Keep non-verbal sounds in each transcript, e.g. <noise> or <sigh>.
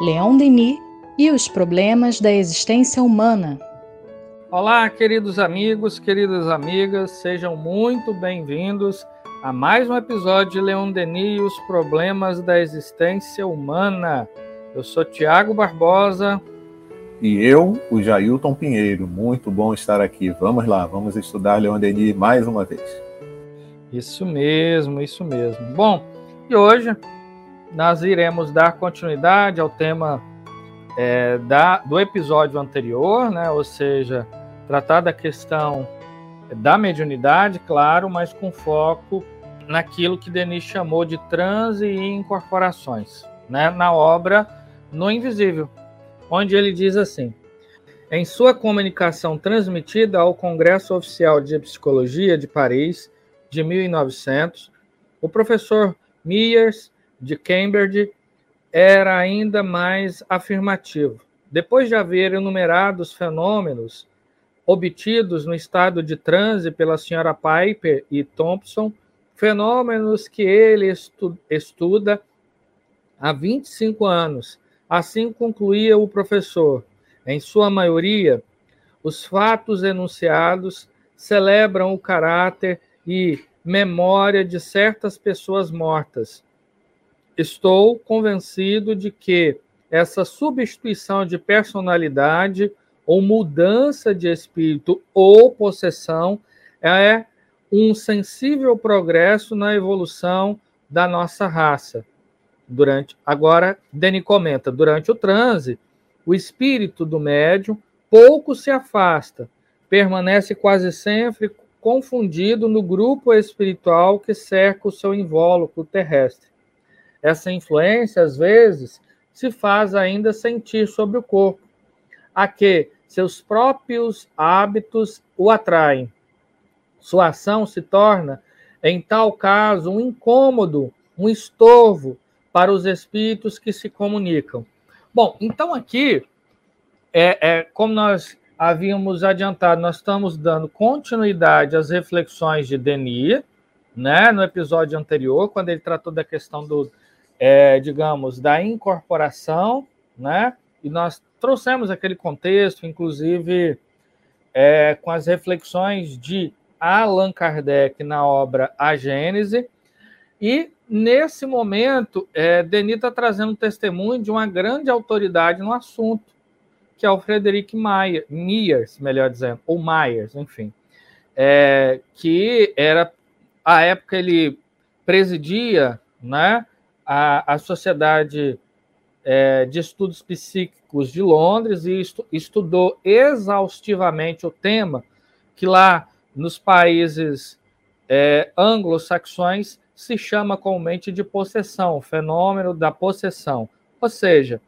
Leon Denis e os problemas da existência humana. Olá, queridos amigos, queridas amigas, sejam muito bem-vindos a mais um episódio de Leon Denis e os problemas da existência humana. Eu sou Tiago Barbosa. E eu, o Jailton Pinheiro. Muito bom estar aqui. Vamos lá, vamos estudar Leon Denis mais uma vez. Isso mesmo, isso mesmo. Bom, e hoje nós iremos dar continuidade ao tema é, da, do episódio anterior, né? ou seja, tratar da questão da mediunidade, claro, mas com foco naquilo que Denis chamou de transe e incorporações, né? na obra No Invisível, onde ele diz assim: em sua comunicação transmitida ao Congresso Oficial de Psicologia de Paris de 1900, o professor Myers de Cambridge era ainda mais afirmativo. Depois de haver enumerado os fenômenos obtidos no estado de transe pela senhora Piper e Thompson, fenômenos que ele estu estuda há 25 anos. Assim concluía o professor. Em sua maioria, os fatos enunciados celebram o caráter e memória de certas pessoas mortas, Estou convencido de que essa substituição de personalidade ou mudança de espírito ou possessão é um sensível progresso na evolução da nossa raça. Durante agora, Deni comenta, durante o transe, o espírito do médium pouco se afasta, permanece quase sempre confundido no grupo espiritual que cerca o seu invólucro terrestre essa influência, às vezes, se faz ainda sentir sobre o corpo, a que seus próprios hábitos o atraem. Sua ação se torna, em tal caso, um incômodo, um estorvo para os espíritos que se comunicam. Bom, então aqui, é, é como nós havíamos adiantado, nós estamos dando continuidade às reflexões de Denis, né, no episódio anterior, quando ele tratou da questão do, é, digamos, da incorporação, né? E nós trouxemos aquele contexto, inclusive é, com as reflexões de Allan Kardec na obra A Gênese. E nesse momento, é, Denis está trazendo testemunho de uma grande autoridade no assunto, que é o Frederic Mayer, Myers, melhor dizendo, ou Myers, enfim, é, que era a época ele presidia, né? A, a Sociedade é, de Estudos Psíquicos de Londres e estu, estudou exaustivamente o tema, que lá nos países é, anglo-saxões se chama comumente de possessão, fenômeno da possessão. Ou seja,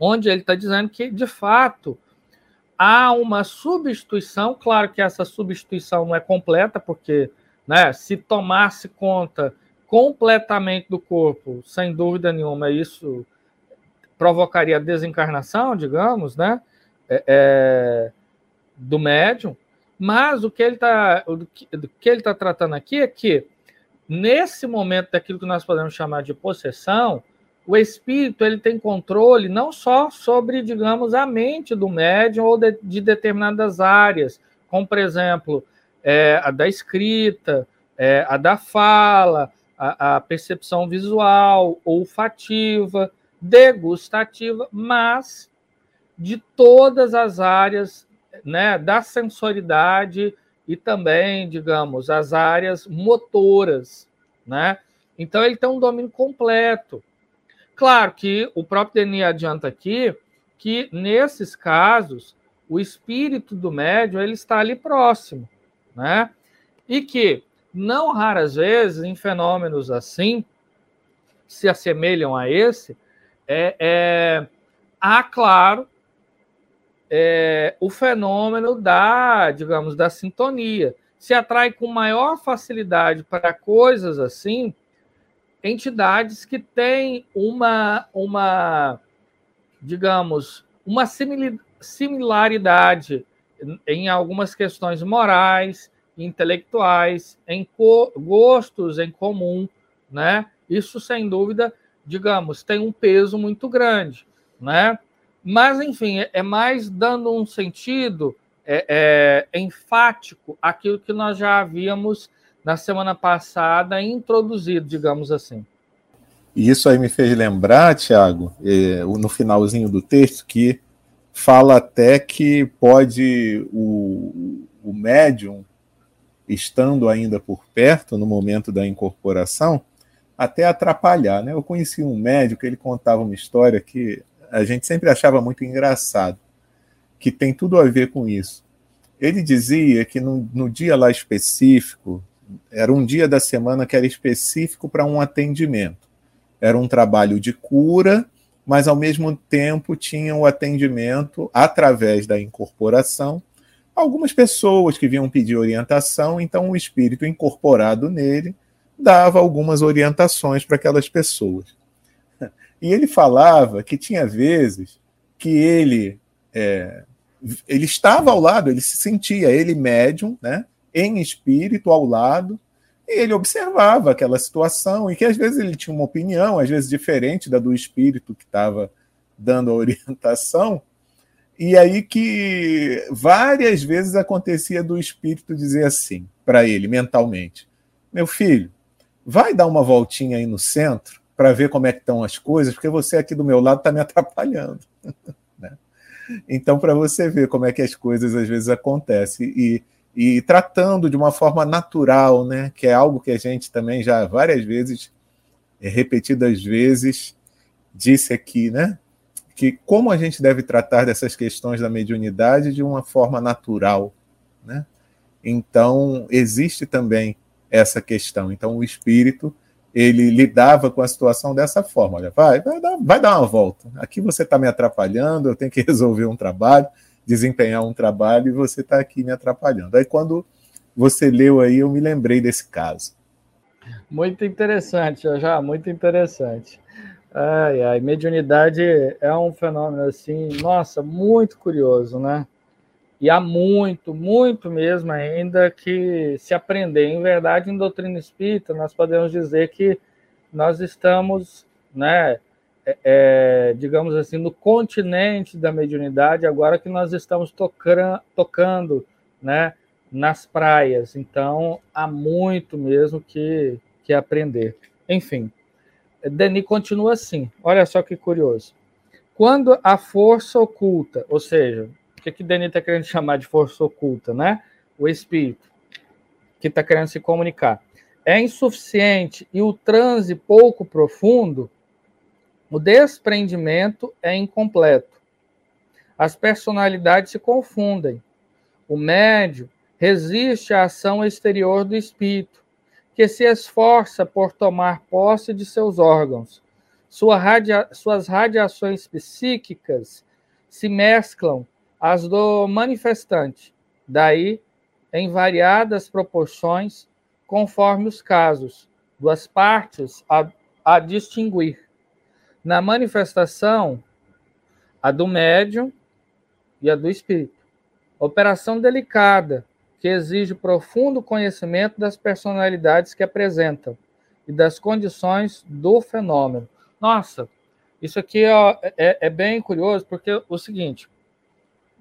onde ele está dizendo que, de fato, há uma substituição, claro que essa substituição não é completa, porque né, se tomasse conta completamente do corpo, sem dúvida nenhuma, isso provocaria desencarnação, digamos, né? É, é, do médium. Mas o que ele está tá tratando aqui é que nesse momento daquilo que nós podemos chamar de possessão, o espírito ele tem controle não só sobre, digamos, a mente do médium ou de, de determinadas áreas, como por exemplo é, a da escrita, é, a da fala, a, a percepção visual, olfativa, degustativa, mas de todas as áreas né, da sensoridade e também, digamos, as áreas motoras, né? Então ele tem um domínio completo. Claro que o próprio Denis adianta aqui que nesses casos o espírito do médium ele está ali próximo, né? E que não raras vezes, em fenômenos assim, se assemelham a esse, é, é há, claro, é, o fenômeno da, digamos, da sintonia. Se atrai com maior facilidade para coisas assim, entidades que têm uma, uma digamos, uma similaridade em algumas questões morais, intelectuais, em gostos em comum, né? Isso sem dúvida digamos, tem um peso muito grande, né? Mas, enfim, é, é mais dando um sentido é, é, enfático aquilo que nós já havíamos na semana passada introduzido, digamos assim. E isso aí me fez lembrar, Tiago, é, no finalzinho do texto, que fala até que pode o, o médium, estando ainda por perto no momento da incorporação, até atrapalhar. Né? Eu conheci um médico, ele contava uma história que a gente sempre achava muito engraçado, que tem tudo a ver com isso. Ele dizia que no, no dia lá específico, era um dia da semana que era específico para um atendimento. Era um trabalho de cura, mas ao mesmo tempo tinha o atendimento através da incorporação. Algumas pessoas que vinham pedir orientação, então o espírito incorporado nele dava algumas orientações para aquelas pessoas. <laughs> E ele falava que tinha vezes que ele é, ele estava ao lado, ele se sentia, ele médium, né, em espírito ao lado, e ele observava aquela situação, e que às vezes ele tinha uma opinião, às vezes diferente da do espírito que estava dando a <laughs> orientação, e aí que várias vezes acontecia do espírito dizer assim para ele mentalmente: Meu filho, vai dar uma voltinha aí no centro para ver como é que estão as coisas, porque você aqui do meu lado está me <laughs> atrapalhando. <laughs> né? Então, para você ver como é que as coisas às vezes acontecem e, e tratando de uma forma natural, né? que é algo que a gente também já várias vezes, é, repetidas vezes, disse aqui, né? Que como a gente deve tratar dessas questões da mediunidade de uma forma natural, né? Então, existe também essa questão. Então, o espírito ele lidava com a situação dessa forma. Olha, vai, vai dar, vai dar uma volta. Aqui você está me atrapalhando, eu tenho que <laughs> resolver um trabalho, desempenhar um trabalho, e você está aqui me atrapalhando. Aí quando você leu aí, eu me lembrei desse caso. Muito interessante, já, muito interessante. Ai, ai, mediunidade é um fenômeno assim, nossa, muito curioso, né? E há muito, muito mesmo ainda que se aprender. Em verdade, em doutrina espírita, nós podemos dizer que nós estamos, né, é, é, digamos assim, no continente da mediunidade, agora que nós estamos tocando, tocando né, nas praias. Então, há muito mesmo que, que aprender. Enfim, Denis continua assim. Olha só que curioso. Quando a força oculta, ou seja, que, que Denis está querendo chamar de força oculta, né? O espírito que está querendo se comunicar. É insuficiente e o transe pouco profundo, o desprendimento é incompleto. As personalidades se confundem. O médio resiste à ação exterior do espírito, que se esforça por tomar posse de seus órgãos. Sua radia suas radiações psíquicas se mesclam as do manifestante, daí em variadas proporções, conforme os casos, duas partes a, a distinguir. Na manifestação, a do médium e a do espírito. Operação delicada, que exige profundo conhecimento das personalidades que apresentam e das condições do fenômeno. Nossa, isso aqui ó, é, é bem curioso, porque o seguinte: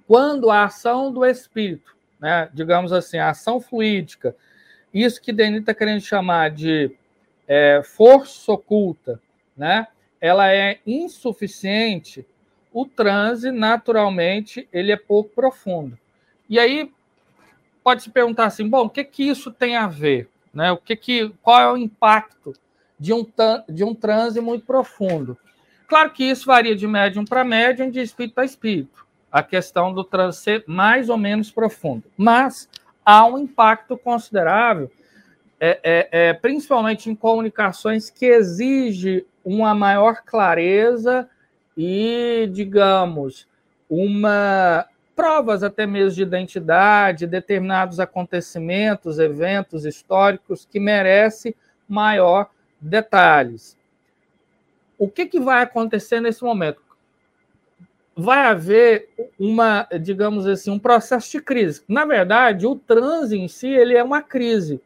quando a ação do espírito, né, digamos assim, a ação fluídica, isso que Denis está querendo chamar de é, força oculta, né, ela é insuficiente, o transe, naturalmente, ele é pouco profundo. E aí, pode se perguntar assim, bom, o que que isso tem a ver? Né? O que que, qual é o impacto de um, de um transe muito profundo? Claro que isso varia de médium para médium, de espírito para espírito a questão do trânsito ser mais ou menos profundo. Mas há um impacto considerável, é, é, é, principalmente em comunicações que exige uma maior clareza e, digamos, uma provas até mesmo de identidade, determinados acontecimentos, eventos históricos que merece maior detalhes. O que, que vai acontecer nesse momento? vai haver uma, digamos assim, um processo de crise. Na verdade, o transe em si ele é uma crise,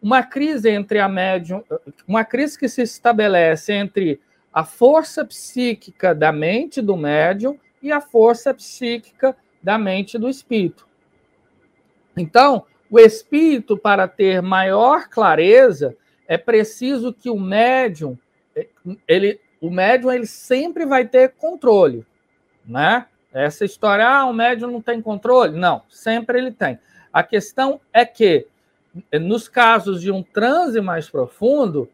uma crise entre a médium, uma crise que se estabelece entre a força psíquica da mente do médium e a força psíquica da mente do espírito. Então, o espírito, para ter maior clareza, é preciso que o médium, ele, o médium ele sempre vai ter controle, né? Essa história, ah, o médium não tem controle? Não, sempre ele tem. A questão é que, nos casos de um transe mais profundo,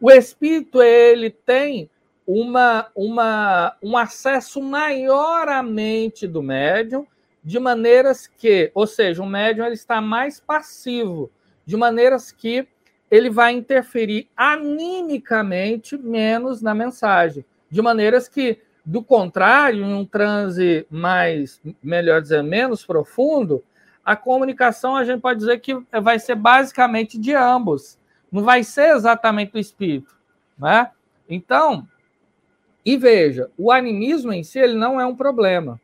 o espírito ele tem uma, uma, um acesso maior à mente do médium, de maneiras que, ou seja, o médium ele está mais passivo, de maneiras que ele vai interferir animicamente menos na mensagem, de maneiras que, do contrário, em um transe mais, melhor dizer, menos profundo, a comunicação a gente pode dizer que vai ser basicamente de ambos, não vai ser exatamente do espírito, né? Então, e veja, o animismo em si ele não é um problema.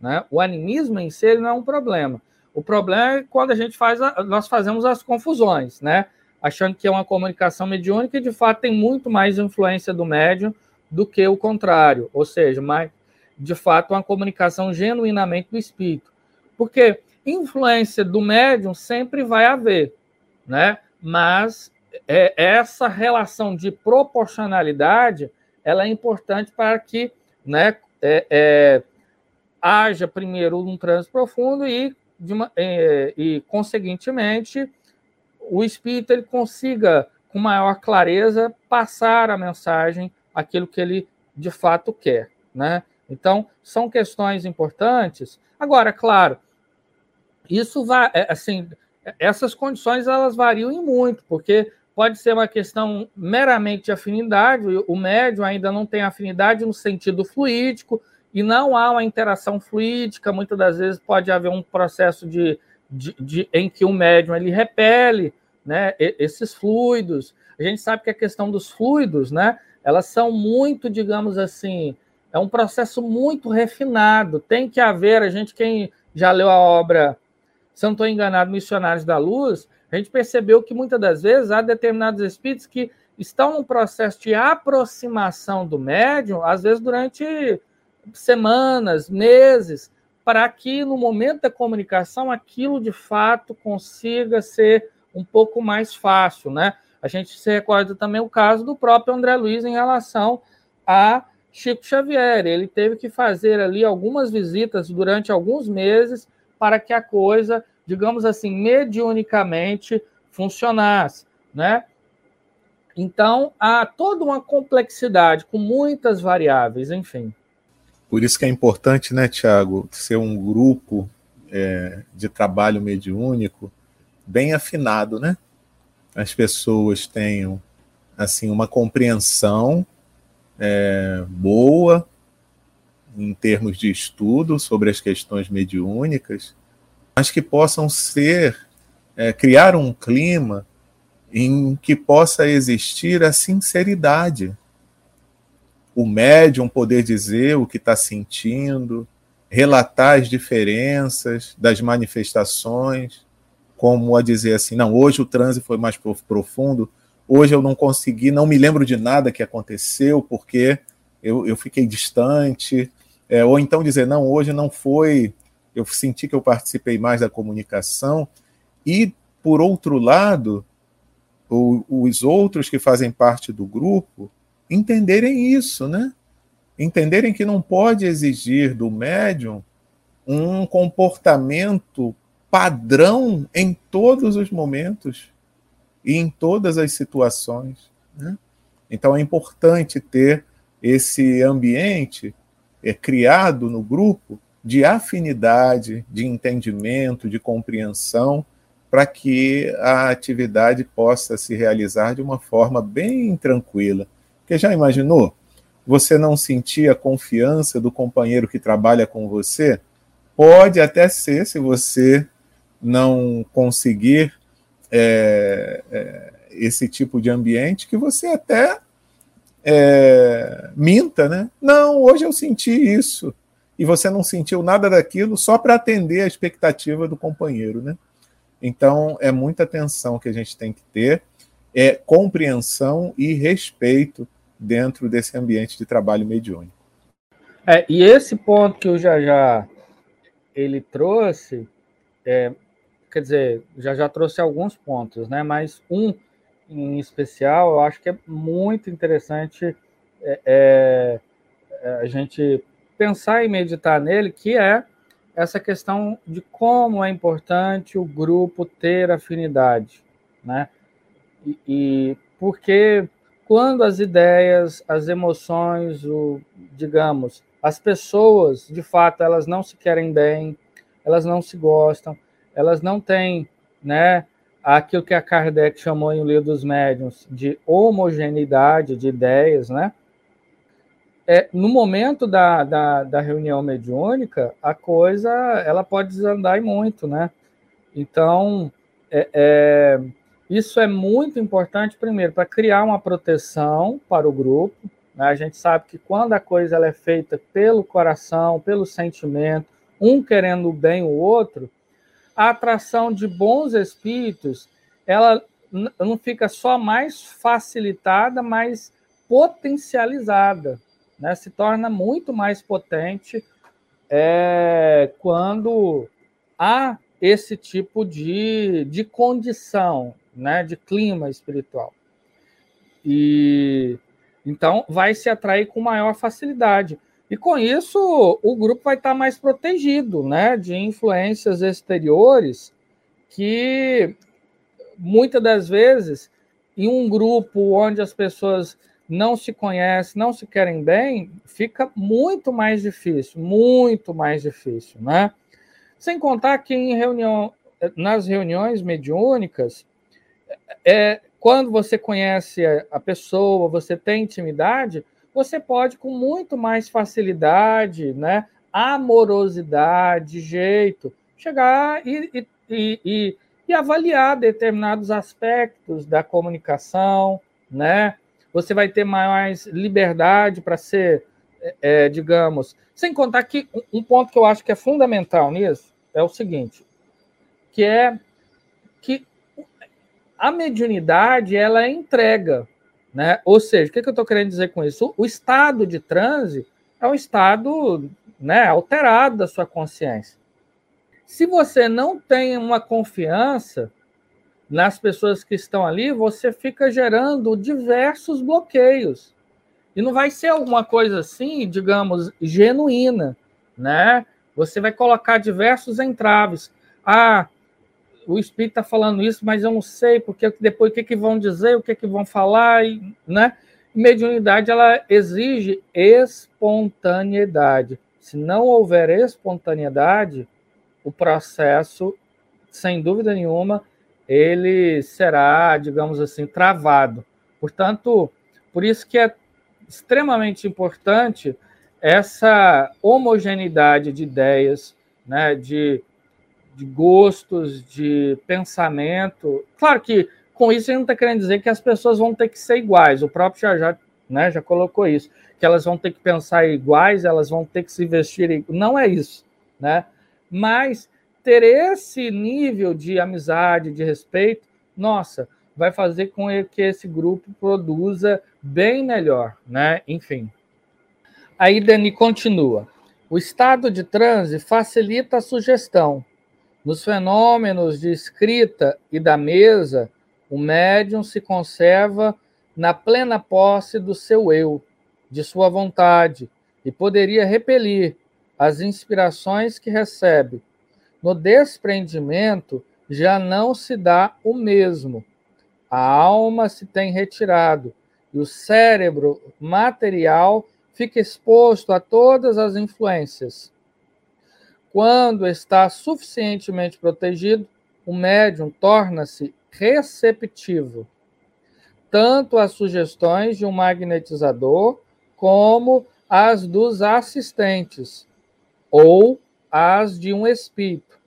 Né? O animismo em si não é um problema. O problema é quando a gente faz, a, nós fazemos as confusões, né? Achando que é uma comunicação mediúnica e de fato tem muito mais influência do médium do que o contrário, ou seja, mais, de fato uma comunicação genuinamente do espírito. Porque influência do médium sempre vai haver, né? Mas é, essa relação de proporcionalidade ela é importante para que, né, é, é, haja primeiro um trânsito profundo e, uma, é, e conseguintemente, o espírito ele consiga, com maior clareza, passar a mensagem, aquilo que ele de fato quer. Né? Então, são questões importantes. Agora, claro, isso vai, é, assim, essas condições elas variam muito, porque pode ser uma questão meramente de afinidade, o médium ainda não tem afinidade no sentido fluídico, e não há uma interação fluídica, muitas das vezes pode haver um processo de, de, de, em que o médium ele repele né, esses fluidos. A gente sabe que a questão dos fluidos, né, elas são muito, digamos assim, é um processo muito refinado. Tem que haver, a gente, quem já leu a obra, se não estou enganado, Missionários da Luz, a gente percebeu que muitas das vezes há determinados espíritos que estão num processo de aproximação do médium, às vezes durante semanas, meses, para que no momento da comunicação aquilo de fato consiga ser um pouco mais fácil, né? A gente se recorda também o caso do próprio André Luiz em relação a Chico Xavier. Ele teve que fazer ali algumas visitas durante alguns meses para que a coisa, digamos assim, mediunicamente funcionasse, né? Então, há toda uma complexidade com muitas variáveis, enfim. Por isso que é importante, né, Tiago, ser um grupo é, de trabalho mediúnico bem afinado, né? As pessoas tenham assim uma compreensão é, boa em termos de estudo sobre as questões mediúnicas, mas que possam ser é, criar um clima em que possa existir a sinceridade o médium poder dizer o que está sentindo, relatar as diferenças das manifestações, como a dizer assim, não, hoje o transe foi mais profundo, hoje eu não consegui, não me lembro de nada que aconteceu, porque eu, eu fiquei distante, é, ou então dizer, não, hoje não foi, eu senti que eu participei mais da comunicação, e, por outro lado, o, os outros que fazem parte do grupo entenderem isso, né? Entenderem que não pode exigir do médium um comportamento padrão em todos os momentos e em todas as situações. Né? Então é importante ter esse ambiente é, criado no grupo de afinidade, de entendimento, de compreensão, para que a atividade possa se realizar de uma forma bem tranquila. Porque já imaginou? Você não sentir a confiança do companheiro que trabalha com você? Pode até ser, se você não conseguir é, é, esse tipo de ambiente, que você até é, minta, né? Não, hoje eu senti isso. E você não sentiu nada daquilo só para atender a expectativa do companheiro, né? Então, é muita atenção que a gente tem que ter, é compreensão e respeito dentro desse ambiente de trabalho mediúnico. É, e esse ponto que o Jajá ele trouxe, é, quer dizer, já já trouxe alguns pontos, né? Mas um em especial, eu acho que é muito interessante é, é, é a gente pensar e meditar nele, que é essa questão de como é importante o grupo ter afinidade, né? E, e porque quando as ideias, as emoções, o, digamos, as pessoas, de fato, elas não se querem bem, elas não se gostam, elas não têm, né, aquilo que a Kardec chamou em O Livro dos Médiuns de homogeneidade de ideias, né? É, no momento da, da, da, reunião mediúnica, a coisa ela pode desandar muito, né? Então, é, é, isso é muito importante, primeiro, para criar uma proteção para o grupo. Né? A gente sabe que quando a coisa ela é feita pelo coração, pelo sentimento, um querendo bem o outro, a atração de bons espíritos ela não fica só mais facilitada, mas potencializada, né? se torna muito mais potente é, quando há esse tipo de, de condição, né, de clima espiritual. E então vai se atrair com maior facilidade. E com isso o grupo vai estar mais protegido, né, de influências exteriores que muitas das vezes em um grupo onde as pessoas não se conhecem, não se querem bem, fica muito mais difícil, muito mais difícil, né? Sem contar que em reunião, nas reuniões mediúnicas, é, quando você conhece a pessoa, você tem intimidade, você pode com muito mais facilidade, né, amorosidade, jeito, chegar e, e, e, e avaliar determinados aspectos da comunicação, né? Você vai ter mais liberdade para ser, é, é, digamos, sem contar que um ponto que eu acho que é fundamental nisso é o seguinte, que é que a mediunidade ela é entrega, né? Ou seja, o que, que eu estou querendo dizer com isso? O, estado de transe é um estado né, alterado da sua consciência. Se você não tem uma confiança nas pessoas que estão ali, você fica gerando diversos bloqueios. E não vai ser alguma coisa assim, digamos, genuína, né? Você vai colocar diversos entraves. Ah, o espírito está falando isso, mas eu não sei porque depois o que, que vão dizer, o que, que vão falar, né? Mediunidade ela exige espontaneidade. Se não houver espontaneidade, o processo, sem dúvida nenhuma, ele será, digamos assim, travado. Portanto, por isso que é extremamente importante essa homogeneidade de ideias, né, de de gostos, de pensamento. Claro que com isso a gente não está querendo dizer que as pessoas vão ter que ser iguais. O próprio já, já, né, já colocou isso, que elas vão ter que pensar iguais, elas vão ter que se vestir. Não é isso, né? Mas ter esse nível de amizade, de respeito, nossa, vai fazer com que esse grupo produza bem melhor, né? Enfim. Aí Dani continua. O estado de transe facilita a sugestão, nos fenômenos de escrita e da mesa, o médium se conserva na plena posse do seu eu, de sua vontade, e poderia repelir as inspirações que recebe. No desprendimento, já não se dá o mesmo. A alma se tem retirado e o cérebro material fica exposto a todas as influências. Quando está suficientemente protegido, o médium torna-se receptivo tanto às sugestões de um magnetizador como às dos assistentes ou às de um espírito.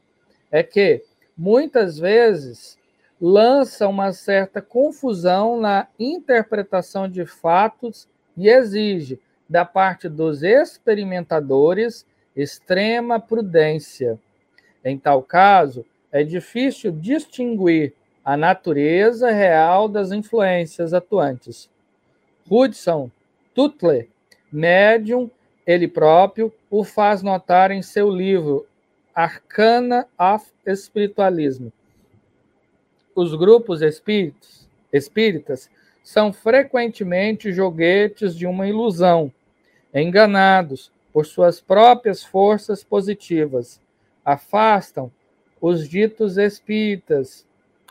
É que muitas vezes lança uma certa confusão na interpretação de fatos e exige da parte dos experimentadores extrema prudência. Em tal caso, é difícil distinguir a natureza real das influências atuantes. Hudson Tuttle, médium, ele próprio, o faz notar em seu livro Arcana of Spiritualism. Os grupos espíritos, espíritas são frequentemente joguetes de uma ilusão, enganados por suas próprias forças positivas. Afastam os ditos espíritas,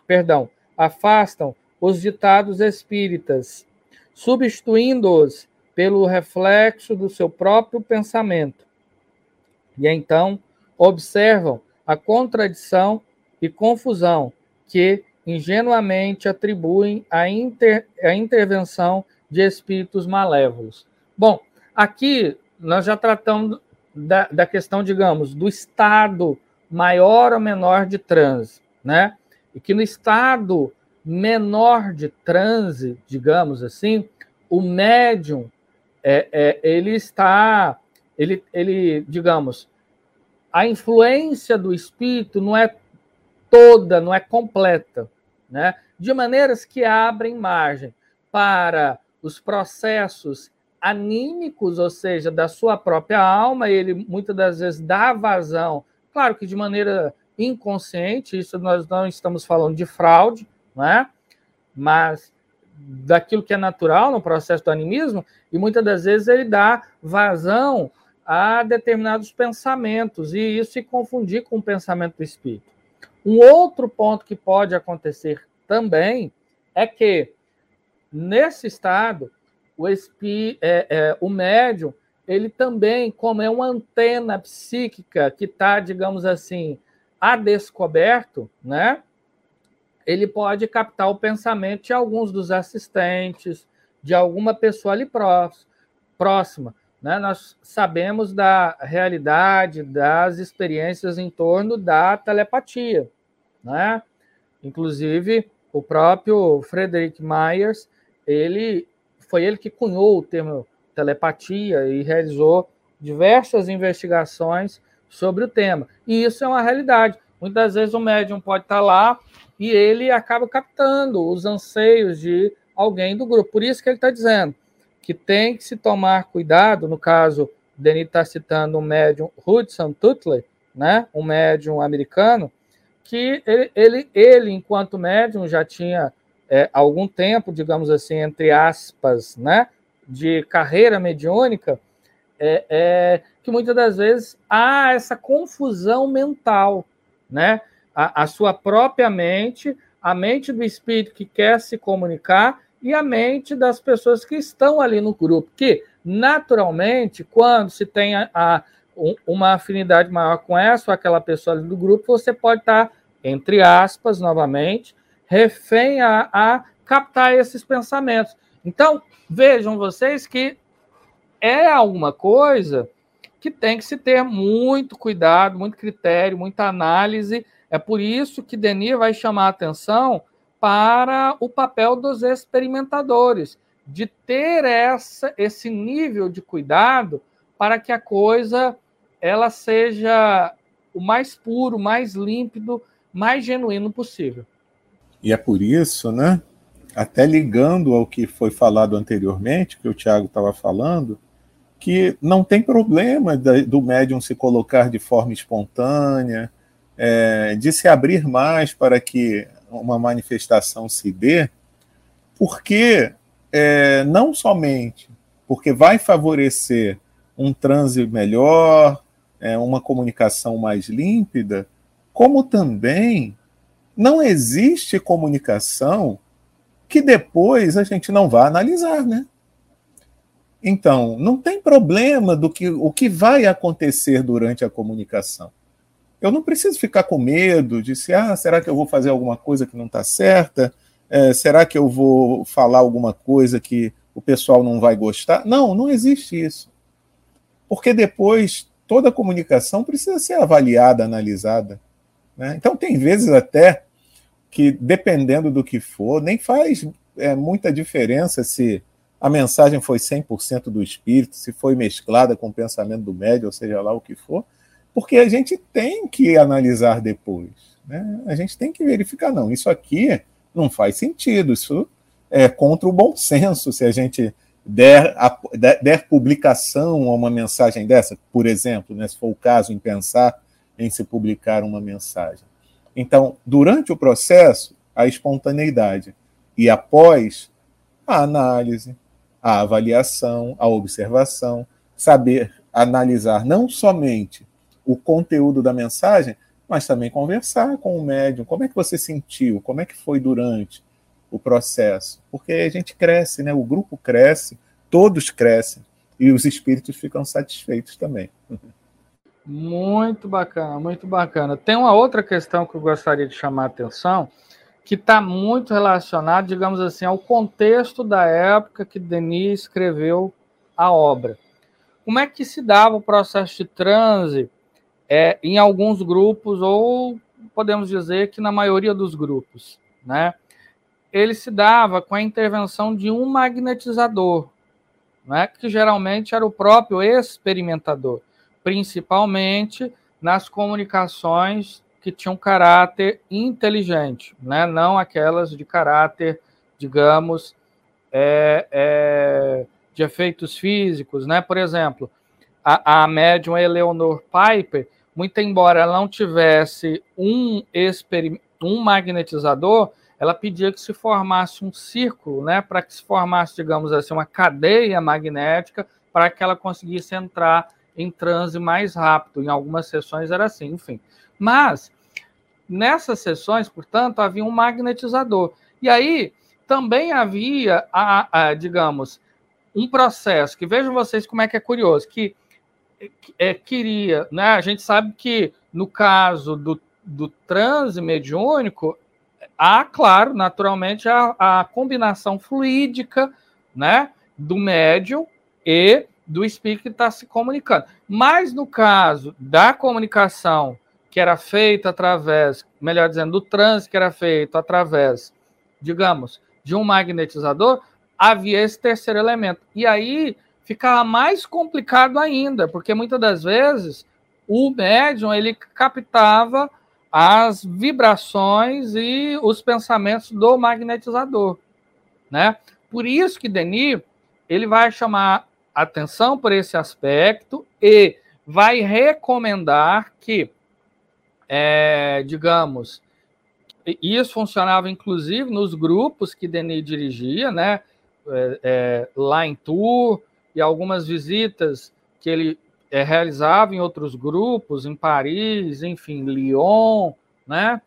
perdão, afastam os ditados espíritas, substituindo-os pelo reflexo do seu próprio pensamento. E então observam a contradição e confusão que ingenuamente atribuem à, inter, à intervenção de espíritos malévolos. Bom, aqui nós já tratamos da, da questão, digamos, do estado maior ou menor de transe, né? E que no estado menor de transe, digamos assim, o médium é, é, ele está, ele, ele, digamos, a influência do espírito não é toda, não é completa, né? De maneiras que abrem margem para os processos anímicos, ou seja, da sua própria alma, ele muitas das vezes dá vazão, claro que de maneira inconsciente, isso nós não estamos falando de fraude, né? mas daquilo que é natural no processo do animismo, e muitas das vezes ele dá vazão a determinados pensamentos, e isso se confundir com o pensamento do espírito. Um outro ponto que pode acontecer também é que, nesse estado, o, espi, é, é, o médium, ele também, como é uma antena psíquica que está, digamos assim, a descoberto, né? ele pode captar o pensamento de alguns dos assistentes, de alguma pessoa ali próxima. Né? Nós sabemos da realidade, das experiências em torno da telepatia. Né? Inclusive, o próprio Frederick Myers, ele foi ele que cunhou o termo telepatia e realizou diversas investigações sobre o tema. E isso é uma realidade. Muitas vezes o médium pode estar lá e ele acaba captando os anseios de alguém do grupo. Por isso que ele está dizendo que tem que se tomar cuidado, no caso, Denis está citando o médium Hudson Tutler, né, um médium americano, que ele, ele, ele enquanto médium, já tinha é, algum tempo, digamos assim, entre aspas, né, de carreira mediúnica, é, é, que muitas das vezes há essa confusão mental, né? a, a sua própria mente, a mente do espírito que quer se comunicar e a mente das pessoas que estão ali no grupo, que naturalmente, quando se tem a, a, uma afinidade maior com essa ou aquela pessoa ali do grupo, você pode estar, entre aspas, novamente, refém a, a captar esses pensamentos. Então, vejam vocês que é alguma coisa que tem que se ter muito cuidado, muito critério, muita análise é por isso que Denis vai chamar a atenção para o papel dos experimentadores, de ter essa, esse nível de cuidado para que a coisa ela seja o mais puro, mais límpido, mais genuíno possível. E é por isso, né? Até ligando ao que foi falado anteriormente, que o Tiago estava falando, que não tem problema do médium se colocar de forma espontânea, é, de se abrir mais para que uma manifestação se dê, porque é, não somente porque vai favorecer um transe melhor, é, uma comunicação mais límpida, como também não existe comunicação que depois a gente não vá analisar, né? Então, não tem problema do que o que vai acontecer durante a comunicação. Eu não preciso ficar com medo de se, ah, será que eu vou fazer alguma coisa que não está certa? É, será que eu vou falar alguma coisa que o pessoal não vai gostar? Não, não existe isso. Porque depois toda comunicação precisa ser avaliada, analisada. Né? Então, tem vezes até que, dependendo do que for, nem faz é, muita diferença se a mensagem foi 100% do espírito, se foi mesclada com o pensamento do médio, ou seja lá o que for porque a gente tem que analisar depois. Né? A gente tem que verificar, não, isso aqui não faz sentido, isso é contra o bom senso se a gente der, a, der, der, publicação a uma mensagem dessa, por exemplo, né, se for o caso em pensar em se publicar uma mensagem. Então, durante o processo, a espontaneidade e após a análise, a avaliação, a observação, saber analisar não somente o conteúdo da mensagem, mas também conversar com o médium. Como é que você sentiu? Como é que foi durante o processo? Porque a gente cresce, né? O grupo cresce, todos crescem e os espíritos ficam satisfeitos também. <laughs> Muito bacana, muito bacana. Tem uma outra questão que eu gostaria de chamar a atenção, que está muito relacionado, digamos assim, ao contexto da época que Denis escreveu a obra. Como é que se dava o processo de transe é, em alguns grupos, ou podemos dizer que na maioria dos grupos, né? Ele se dava com a intervenção de um magnetizador, né? que geralmente era o próprio experimentador, principalmente nas comunicações que tinham caráter inteligente, né? não aquelas de caráter, digamos, é, é, de efeitos físicos. Né? Por exemplo, a, a médium Eleanor Piper, muito embora ela não tivesse um, um magnetizador, ela pedia que se formasse um círculo, né, para que se formasse, digamos assim, uma cadeia magnética para que ela conseguisse entrar em transe mais rápido. Em algumas sessões era assim, enfim. Mas nessas sessões, portanto, havia um magnetizador. E aí também havia, a, a, digamos, um processo que vejam vocês como é que é curioso, que é, queria, né? A gente sabe que no caso do, do transe mediúnico, há, claro, naturalmente, a, a combinação fluídica, né? Do médium e do espírito que está se comunicando. Mas no caso da comunicação que era feita através, melhor dizendo, do transe que era feito através, digamos, de um magnetizador, havia esse terceiro elemento. E aí ficava mais complicado ainda, porque muitas das vezes o médium ele captava as vibrações e os pensamentos do magnetizador, né? Por isso que Denis ele vai chamar atenção por esse aspecto e vai recomendar que, é, digamos, isso funcionava inclusive nos grupos que Denis dirigia, né? É, é, lá em Tours, e algumas visitas que ele é, realizava em outros grupos, em Paris, enfim, Lyon, né?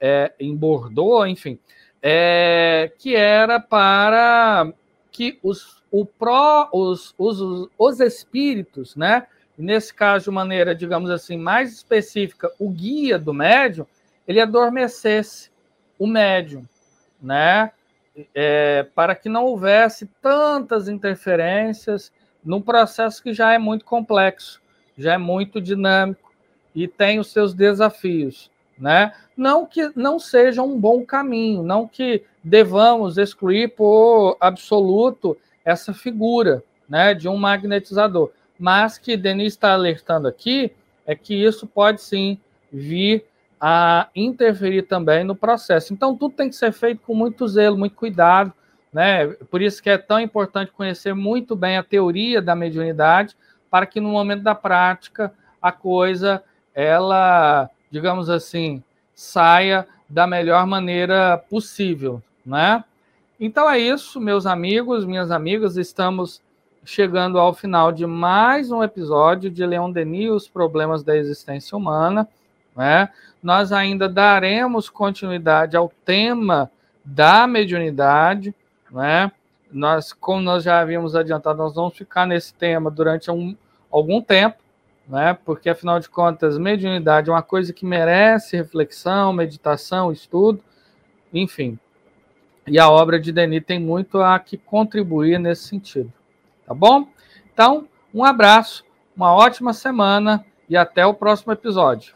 É, em Bordeaux, enfim, é, que era para que os, o pró, os, os, os espíritos, né? Nesse caso, de maneira, digamos assim, mais específica, o guia do médium, ele adormecesse o médium, né? é, para que não houvesse tantas interferências num processo que já é muito complexo, já é muito dinâmico e tem os seus desafios, né? Não que não seja um bom caminho, não que devamos excluir por absoluto essa figura, né, de um magnetizador, mas que Denis está alertando aqui é que isso pode sim vir a interferir também no processo. Então, tudo tem que ser feito com muito zelo, muito cuidado, né? Por isso que é tão importante conhecer muito bem a teoria da mediunidade, para que no momento da prática a coisa, ela, digamos assim, saia da melhor maneira possível, né? Então é isso, meus amigos, minhas amigas, estamos chegando ao final de mais um episódio de Leon Denis, Os Problemas da Existência Humana. Né? Nós ainda daremos continuidade ao tema da mediunidade, né? Nós, como nós já havíamos adiantado, nós vamos ficar nesse tema durante um, algum tempo, né? Porque afinal de contas, mediunidade é uma coisa que merece reflexão, meditação, estudo, enfim. E a obra de Denis tem muito a que contribuir nesse sentido, tá bom? Então, um abraço, uma ótima semana e até o próximo episódio.